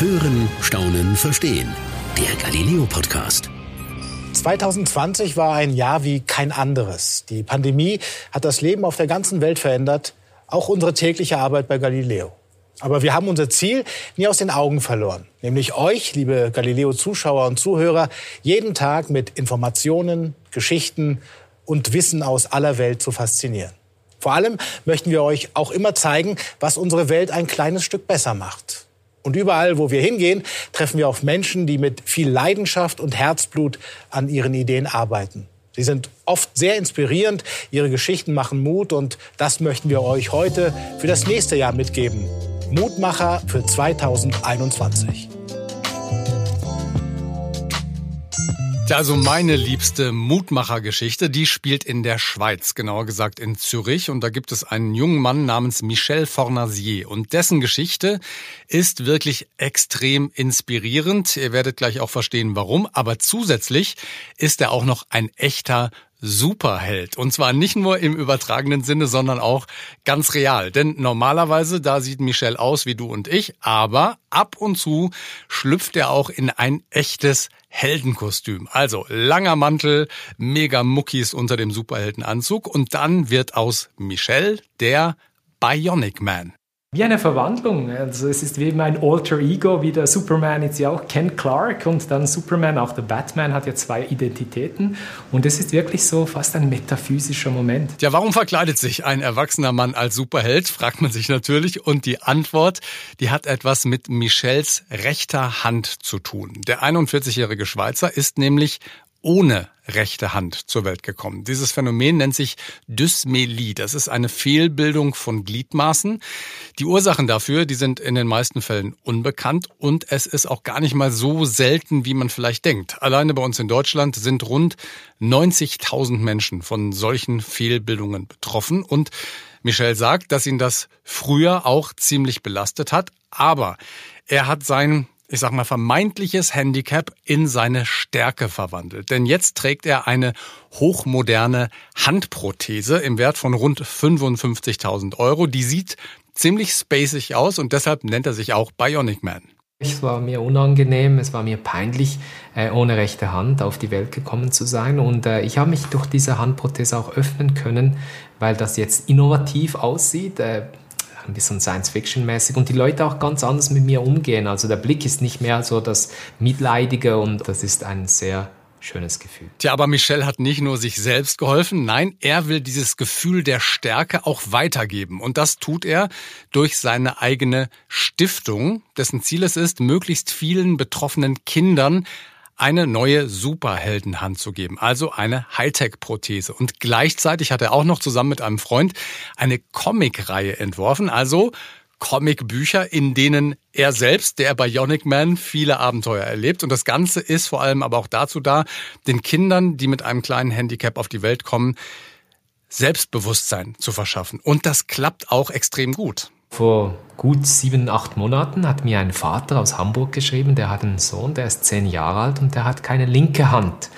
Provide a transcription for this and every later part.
Hören, Staunen, Verstehen. Der Galileo Podcast. 2020 war ein Jahr wie kein anderes. Die Pandemie hat das Leben auf der ganzen Welt verändert, auch unsere tägliche Arbeit bei Galileo. Aber wir haben unser Ziel nie aus den Augen verloren, nämlich euch, liebe Galileo-Zuschauer und Zuhörer, jeden Tag mit Informationen, Geschichten und Wissen aus aller Welt zu faszinieren. Vor allem möchten wir euch auch immer zeigen, was unsere Welt ein kleines Stück besser macht. Und überall, wo wir hingehen, treffen wir auf Menschen, die mit viel Leidenschaft und Herzblut an ihren Ideen arbeiten. Sie sind oft sehr inspirierend, ihre Geschichten machen Mut und das möchten wir euch heute für das nächste Jahr mitgeben. Mutmacher für 2021. Ja, also meine liebste Mutmachergeschichte, die spielt in der Schweiz, genauer gesagt in Zürich. Und da gibt es einen jungen Mann namens Michel Fornasier. Und dessen Geschichte ist wirklich extrem inspirierend. Ihr werdet gleich auch verstehen, warum. Aber zusätzlich ist er auch noch ein echter Superheld. Und zwar nicht nur im übertragenen Sinne, sondern auch ganz real. Denn normalerweise, da sieht Michel aus wie du und ich, aber ab und zu schlüpft er auch in ein echtes Heldenkostüm. Also langer Mantel, mega Muckis unter dem Superheldenanzug und dann wird aus Michel der Bionic Man. Wie eine Verwandlung. Also es ist wie mein Alter Ego, wie der Superman jetzt ja auch Ken Clark und dann Superman, auch der Batman hat ja zwei Identitäten und es ist wirklich so fast ein metaphysischer Moment. Ja, warum verkleidet sich ein erwachsener Mann als Superheld, fragt man sich natürlich und die Antwort, die hat etwas mit Michels rechter Hand zu tun. Der 41-jährige Schweizer ist nämlich ohne rechte Hand zur Welt gekommen. Dieses Phänomen nennt sich Dysmelie. Das ist eine Fehlbildung von Gliedmaßen. Die Ursachen dafür, die sind in den meisten Fällen unbekannt und es ist auch gar nicht mal so selten, wie man vielleicht denkt. Alleine bei uns in Deutschland sind rund 90.000 Menschen von solchen Fehlbildungen betroffen und Michel sagt, dass ihn das früher auch ziemlich belastet hat, aber er hat sein ich sag mal, vermeintliches Handicap in seine Stärke verwandelt. Denn jetzt trägt er eine hochmoderne Handprothese im Wert von rund 55.000 Euro. Die sieht ziemlich spacig aus und deshalb nennt er sich auch Bionic Man. Es war mir unangenehm, es war mir peinlich, äh, ohne rechte Hand auf die Welt gekommen zu sein. Und äh, ich habe mich durch diese Handprothese auch öffnen können, weil das jetzt innovativ aussieht. Ein bisschen Science-Fiction-mäßig und die Leute auch ganz anders mit mir umgehen. Also der Blick ist nicht mehr so das Mitleidige und das ist ein sehr schönes Gefühl. Tja, aber Michel hat nicht nur sich selbst geholfen, nein, er will dieses Gefühl der Stärke auch weitergeben. Und das tut er durch seine eigene Stiftung, dessen Ziel es ist, möglichst vielen betroffenen Kindern eine neue Superheldenhand zu geben, also eine Hightech-Prothese. Und gleichzeitig hat er auch noch zusammen mit einem Freund eine Comic-Reihe entworfen, also Comicbücher, in denen er selbst, der Bionic Man, viele Abenteuer erlebt. Und das Ganze ist vor allem aber auch dazu da, den Kindern, die mit einem kleinen Handicap auf die Welt kommen, Selbstbewusstsein zu verschaffen. Und das klappt auch extrem gut. Vor gut sieben, acht Monaten hat mir ein Vater aus Hamburg geschrieben, der hat einen Sohn, der ist zehn Jahre alt und der hat keine linke Hand.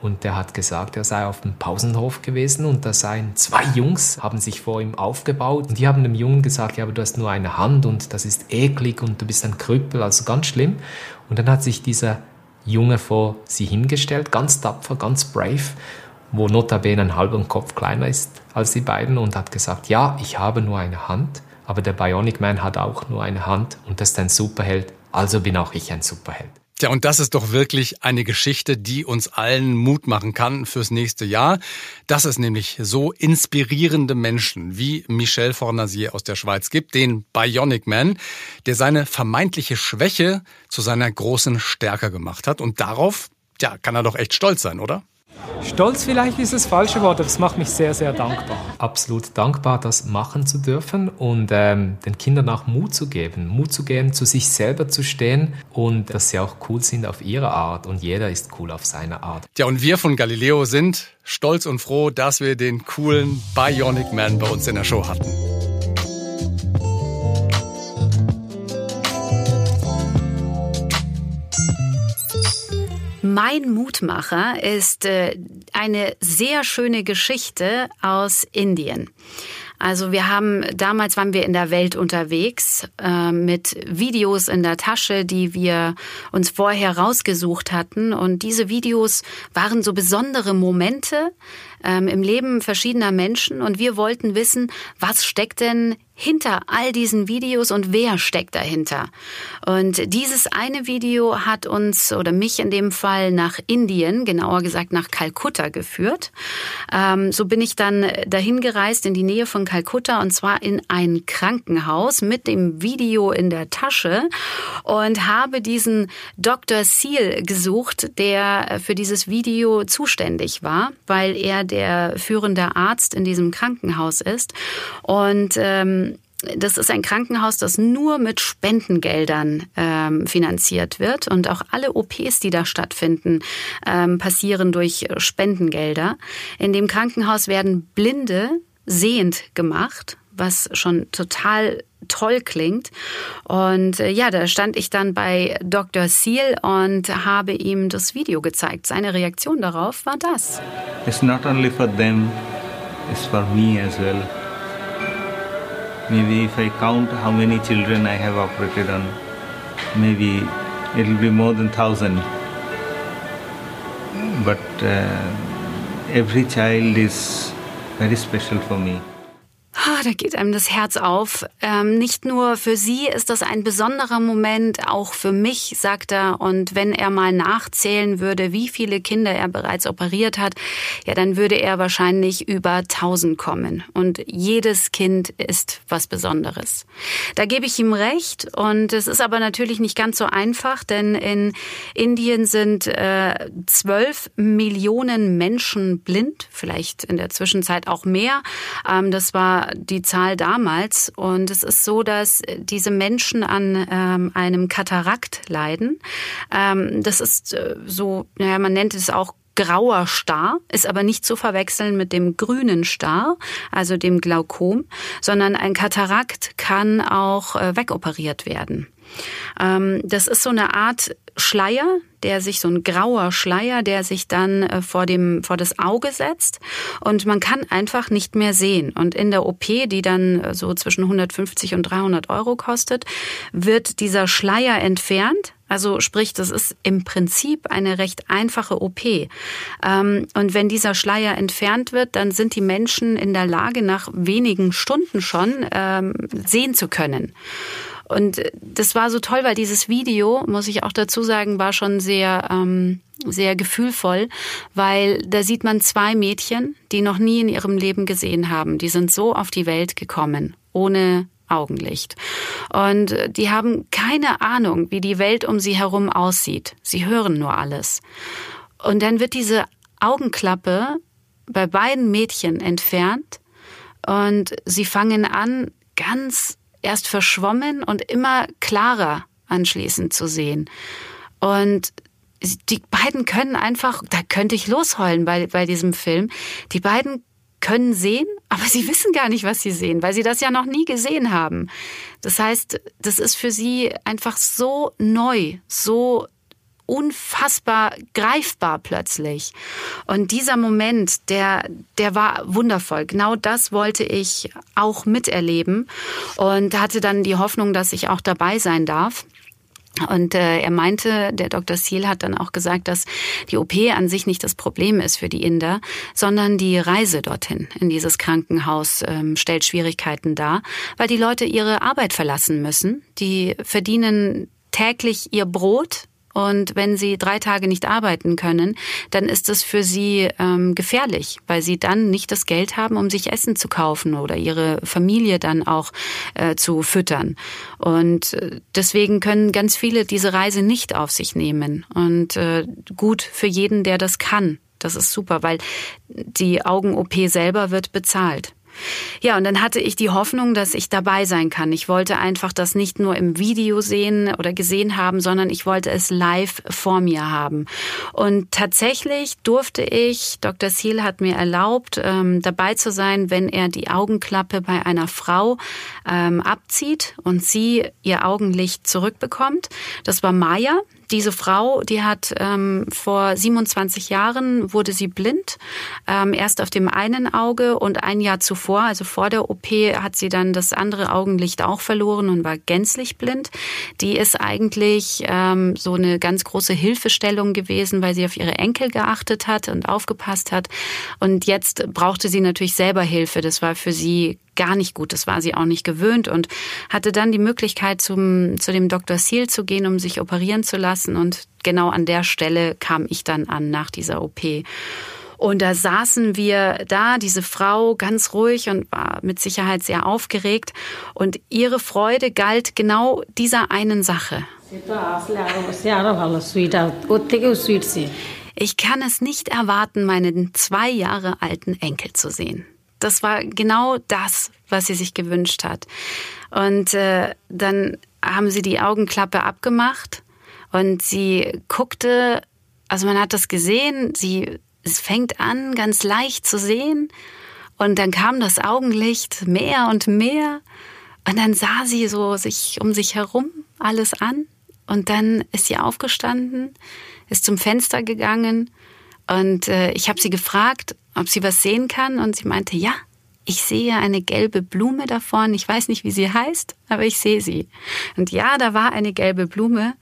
Und der hat gesagt, er sei auf dem Pausenhof gewesen und da seien zwei Jungs, haben sich vor ihm aufgebaut und die haben dem Jungen gesagt, ja, aber du hast nur eine Hand und das ist eklig und du bist ein Krüppel, also ganz schlimm. Und dann hat sich dieser Junge vor sie hingestellt, ganz tapfer, ganz brave, wo notabene ein halber Kopf kleiner ist als die beiden und hat gesagt, ja, ich habe nur eine Hand aber der Bionic Man hat auch nur eine Hand und ist ein Superheld, also bin auch ich ein Superheld. Tja, und das ist doch wirklich eine Geschichte, die uns allen Mut machen kann fürs nächste Jahr. Dass es nämlich so inspirierende Menschen wie Michel Fornasier aus der Schweiz gibt, den Bionic Man, der seine vermeintliche Schwäche zu seiner großen Stärke gemacht hat. Und darauf, ja, kann er doch echt stolz sein, oder? Stolz vielleicht ist das falsche Wort, aber das macht mich sehr, sehr dankbar. Absolut dankbar, das machen zu dürfen und ähm, den Kindern auch Mut zu geben. Mut zu geben, zu sich selber zu stehen und dass sie auch cool sind auf ihre Art und jeder ist cool auf seine Art. Ja, und wir von Galileo sind stolz und froh, dass wir den coolen Bionic Man bei uns in der Show hatten. Mein Mutmacher ist äh, eine sehr schöne Geschichte aus Indien. Also wir haben, damals waren wir in der Welt unterwegs äh, mit Videos in der Tasche, die wir uns vorher rausgesucht hatten. Und diese Videos waren so besondere Momente ähm, im Leben verschiedener Menschen. Und wir wollten wissen, was steckt denn hinter all diesen Videos und wer steckt dahinter. Und dieses eine Video hat uns oder mich in dem Fall nach Indien, genauer gesagt nach Kalkutta geführt. Ähm, so bin ich dann dahin gereist in die Nähe von Kalkutta und zwar in ein Krankenhaus mit dem Video in der Tasche und habe diesen Dr. Seal gesucht, der für dieses Video zuständig war, weil er der führende Arzt in diesem Krankenhaus ist. Und ähm, das ist ein Krankenhaus, das nur mit Spendengeldern ähm, finanziert wird. Und auch alle OPs, die da stattfinden, ähm, passieren durch Spendengelder. In dem Krankenhaus werden Blinde sehend gemacht, was schon total toll klingt. Und äh, ja, da stand ich dann bei Dr. Seal und habe ihm das Video gezeigt. Seine Reaktion darauf war das. It's not only for them, it's for me as well. Maybe if I count how many children I have operated on, maybe it'll be more than thousand. But uh, every child is very special for me. Ah, da geht einem das Herz auf. Ähm, nicht nur für sie ist das ein besonderer Moment, auch für mich, sagt er. Und wenn er mal nachzählen würde, wie viele Kinder er bereits operiert hat, ja, dann würde er wahrscheinlich über 1000 kommen. Und jedes Kind ist was Besonderes. Da gebe ich ihm recht. Und es ist aber natürlich nicht ganz so einfach, denn in Indien sind äh, 12 Millionen Menschen blind, vielleicht in der Zwischenzeit auch mehr. Ähm, das war die Zahl damals. Und es ist so, dass diese Menschen an ähm, einem Katarakt leiden. Ähm, das ist äh, so, naja, man nennt es auch grauer Star, ist aber nicht zu verwechseln mit dem grünen Star, also dem Glaukom, sondern ein Katarakt kann auch äh, wegoperiert werden. Ähm, das ist so eine Art Schleier, der sich so ein grauer Schleier, der sich dann äh, vor dem vor das Auge setzt und man kann einfach nicht mehr sehen. Und in der OP, die dann äh, so zwischen 150 und 300 Euro kostet, wird dieser Schleier entfernt. Also sprich, das ist im Prinzip eine recht einfache OP. Ähm, und wenn dieser Schleier entfernt wird, dann sind die Menschen in der Lage, nach wenigen Stunden schon ähm, sehen zu können. Und das war so toll, weil dieses Video, muss ich auch dazu sagen, war schon sehr, ähm, sehr gefühlvoll, weil da sieht man zwei Mädchen, die noch nie in ihrem Leben gesehen haben. Die sind so auf die Welt gekommen, ohne Augenlicht. Und die haben keine Ahnung, wie die Welt um sie herum aussieht. Sie hören nur alles. Und dann wird diese Augenklappe bei beiden Mädchen entfernt und sie fangen an, ganz erst verschwommen und immer klarer anschließend zu sehen. Und die beiden können einfach, da könnte ich losheulen bei, bei diesem Film, die beiden können sehen, aber sie wissen gar nicht, was sie sehen, weil sie das ja noch nie gesehen haben. Das heißt, das ist für sie einfach so neu, so unfassbar greifbar plötzlich. Und dieser Moment, der, der war wundervoll. Genau das wollte ich auch miterleben und hatte dann die Hoffnung, dass ich auch dabei sein darf. Und äh, er meinte, der Dr. Seal hat dann auch gesagt, dass die OP an sich nicht das Problem ist für die Inder, sondern die Reise dorthin in dieses Krankenhaus ähm, stellt Schwierigkeiten dar, weil die Leute ihre Arbeit verlassen müssen. Die verdienen täglich ihr Brot und wenn sie drei Tage nicht arbeiten können, dann ist es für sie ähm, gefährlich, weil sie dann nicht das Geld haben, um sich Essen zu kaufen oder ihre Familie dann auch äh, zu füttern. Und äh, deswegen können ganz viele diese Reise nicht auf sich nehmen. Und äh, gut für jeden, der das kann. Das ist super, weil die Augen-OP selber wird bezahlt. Ja, und dann hatte ich die Hoffnung, dass ich dabei sein kann. Ich wollte einfach das nicht nur im Video sehen oder gesehen haben, sondern ich wollte es live vor mir haben. Und tatsächlich durfte ich, Dr. Seal hat mir erlaubt, ähm, dabei zu sein, wenn er die Augenklappe bei einer Frau ähm, abzieht und sie ihr Augenlicht zurückbekommt. Das war Maya, diese Frau, die hat ähm, vor 27 Jahren wurde sie blind, ähm, erst auf dem einen Auge und ein Jahr zuvor, also vor der OP, hat sie dann das andere Augenlicht auch verloren und war gänzlich blind. Die ist eigentlich ähm, so eine ganz große Hilfestellung gewesen, weil sie auf ihre Enkel geachtet hat und aufgepasst hat. Und jetzt brauchte sie natürlich selber Hilfe. Das war für sie gar nicht gut. Das war sie auch nicht gewöhnt und hatte dann die Möglichkeit, zum, zu dem Dr. Seal zu gehen, um sich operieren zu lassen. Und genau an der Stelle kam ich dann an nach dieser OP. Und da saßen wir da, diese Frau ganz ruhig und war mit Sicherheit sehr aufgeregt. Und ihre Freude galt genau dieser einen Sache. Ich kann es nicht erwarten, meinen zwei Jahre alten Enkel zu sehen das war genau das, was sie sich gewünscht hat. Und äh, dann haben sie die Augenklappe abgemacht und sie guckte, also man hat das gesehen, sie es fängt an, ganz leicht zu sehen. Und dann kam das Augenlicht mehr und mehr. Und dann sah sie so sich um sich herum alles an. Und dann ist sie aufgestanden, ist zum Fenster gegangen. Und äh, ich habe sie gefragt, ob sie was sehen kann. Und sie meinte, ja, ich sehe eine gelbe Blume davon. Ich weiß nicht, wie sie heißt, aber ich sehe sie. Und ja, da war eine gelbe Blume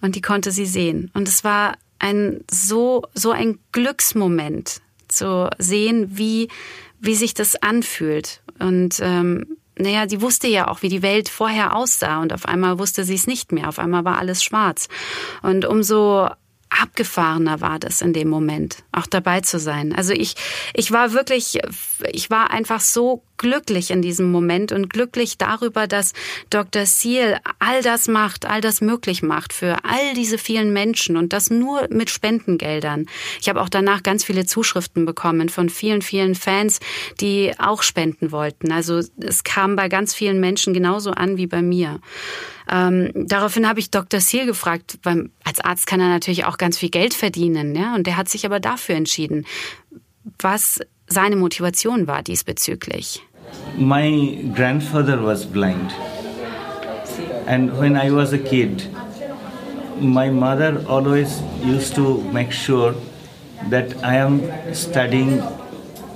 und die konnte sie sehen. Und es war ein so, so ein Glücksmoment zu sehen, wie, wie sich das anfühlt. Und ähm, naja, sie wusste ja auch, wie die Welt vorher aussah und auf einmal wusste sie es nicht mehr. Auf einmal war alles schwarz. Und umso abgefahrener war das in dem Moment, auch dabei zu sein. Also ich, ich war wirklich, ich war einfach so glücklich in diesem Moment und glücklich darüber, dass Dr. Seal all das macht, all das möglich macht für all diese vielen Menschen und das nur mit Spendengeldern. Ich habe auch danach ganz viele Zuschriften bekommen von vielen, vielen Fans, die auch spenden wollten. Also es kam bei ganz vielen Menschen genauso an wie bei mir. Ähm, daraufhin habe ich Dr. Seal gefragt, weil als Arzt kann er natürlich auch ganz viel Geld verdienen, ja, und der hat sich aber dafür entschieden, was seine Motivation war diesbezüglich. My grandfather was blind. And when I was a kid, my mother always used to make sure that I am studying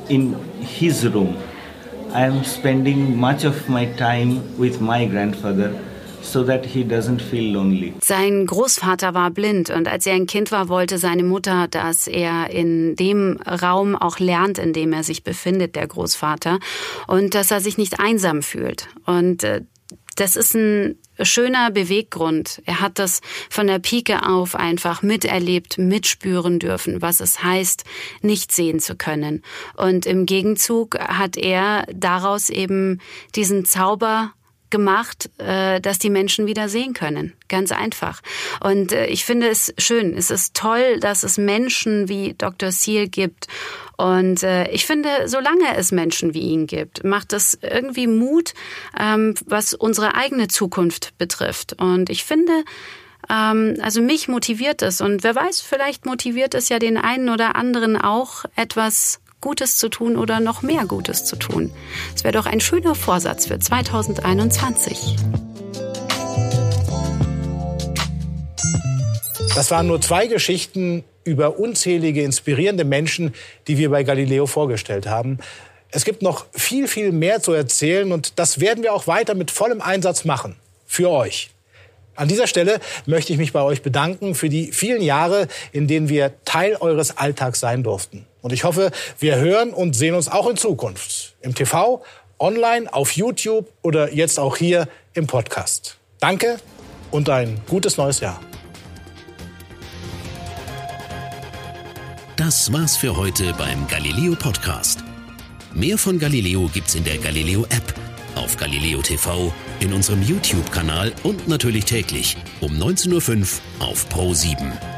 in his room. I am spending much of my time with my grandfather so that he doesn't feel lonely. Sein Großvater war blind und als er ein Kind war, wollte seine Mutter, dass er in dem Raum auch lernt, in dem er sich befindet, der Großvater, und dass er sich nicht einsam fühlt. Und äh, das ist ein schöner Beweggrund. Er hat das von der Pike auf einfach miterlebt, mitspüren dürfen, was es heißt, nicht sehen zu können. Und im Gegenzug hat er daraus eben diesen Zauber gemacht, äh, dass die Menschen wieder sehen können. Ganz einfach. Und äh, ich finde es schön. Es ist toll, dass es Menschen wie Dr. Seal gibt. Und äh, ich finde, solange es Menschen wie ihn gibt, macht das irgendwie Mut, ähm, was unsere eigene Zukunft betrifft. Und ich finde, ähm, also mich motiviert es. Und wer weiß, vielleicht motiviert es ja den einen oder anderen auch etwas Gutes zu tun oder noch mehr Gutes zu tun. Es wäre doch ein schöner Vorsatz für 2021. Das waren nur zwei Geschichten über unzählige inspirierende Menschen, die wir bei Galileo vorgestellt haben. Es gibt noch viel, viel mehr zu erzählen und das werden wir auch weiter mit vollem Einsatz machen. Für euch. An dieser Stelle möchte ich mich bei euch bedanken für die vielen Jahre, in denen wir Teil eures Alltags sein durften. Und ich hoffe, wir hören und sehen uns auch in Zukunft. Im TV, online, auf YouTube oder jetzt auch hier im Podcast. Danke und ein gutes neues Jahr. Das war's für heute beim Galileo Podcast. Mehr von Galileo gibt's in der Galileo App, auf Galileo TV, in unserem YouTube-Kanal und natürlich täglich um 19.05 Uhr auf Pro 7.